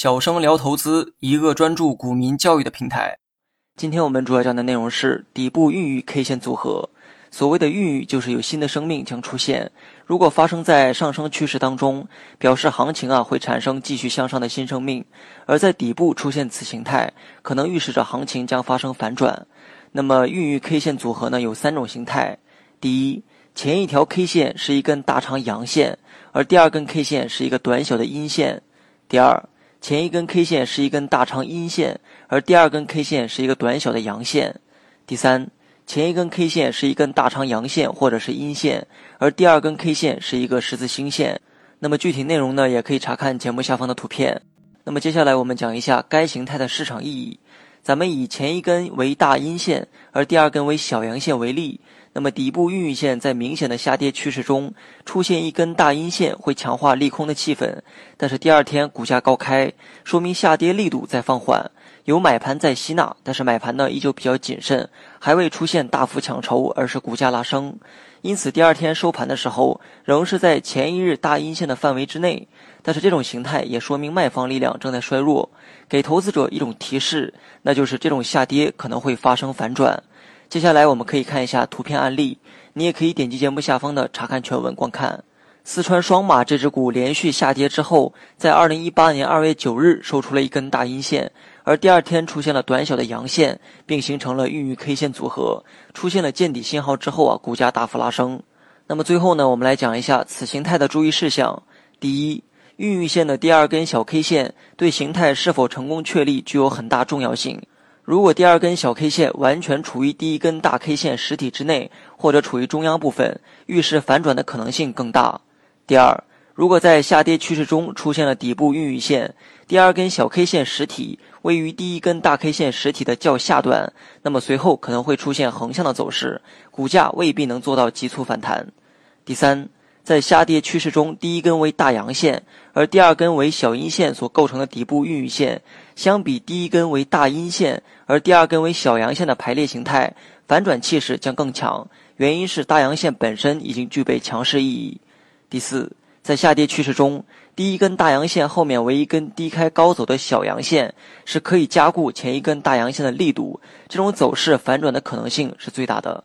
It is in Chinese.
小生聊投资，一个专注股民教育的平台。今天我们主要讲的内容是底部孕育 K 线组合。所谓的孕育，就是有新的生命将出现。如果发生在上升趋势当中，表示行情啊会产生继续向上的新生命；而在底部出现此形态，可能预示着行情将发生反转。那么孕育 K 线组合呢，有三种形态：第一，前一条 K 线是一根大长阳线，而第二根 K 线是一个短小的阴线；第二。前一根 K 线是一根大长阴线，而第二根 K 线是一个短小的阳线。第三，前一根 K 线是一根大长阳线或者是阴线，而第二根 K 线是一个十字星线。那么具体内容呢，也可以查看节目下方的图片。那么接下来我们讲一下该形态的市场意义。咱们以前一根为大阴线，而第二根为小阳线为例。那么底部孕育线在明显的下跌趋势中出现一根大阴线，会强化利空的气氛。但是第二天股价高开，说明下跌力度在放缓，有买盘在吸纳，但是买盘呢依旧比较谨慎，还未出现大幅抢筹，而是股价拉升。因此第二天收盘的时候，仍是在前一日大阴线的范围之内。但是这种形态也说明卖方力量正在衰弱，给投资者一种提示，那就是这种下跌可能会发生反转。接下来我们可以看一下图片案例，你也可以点击节目下方的查看全文观看。四川双马这只股连续下跌之后，在二零一八年二月九日收出了一根大阴线，而第二天出现了短小的阳线，并形成了孕育 K 线组合，出现了见底信号之后啊，股价大幅拉升。那么最后呢，我们来讲一下此形态的注意事项。第一，孕育线的第二根小 K 线对形态是否成功确立具有很大重要性。如果第二根小 K 线完全处于第一根大 K 线实体之内，或者处于中央部分，预示反转的可能性更大。第二，如果在下跌趋势中出现了底部孕育线，第二根小 K 线实体位于第一根大 K 线实体的较下端，那么随后可能会出现横向的走势，股价未必能做到急速反弹。第三。在下跌趋势中，第一根为大阳线，而第二根为小阴线所构成的底部孕育线，相比第一根为大阴线，而第二根为小阳线的排列形态，反转气势将更强。原因是大阳线本身已经具备强势意义。第四，在下跌趋势中，第一根大阳线后面为一根低开高走的小阳线，是可以加固前一根大阳线的力度，这种走势反转的可能性是最大的。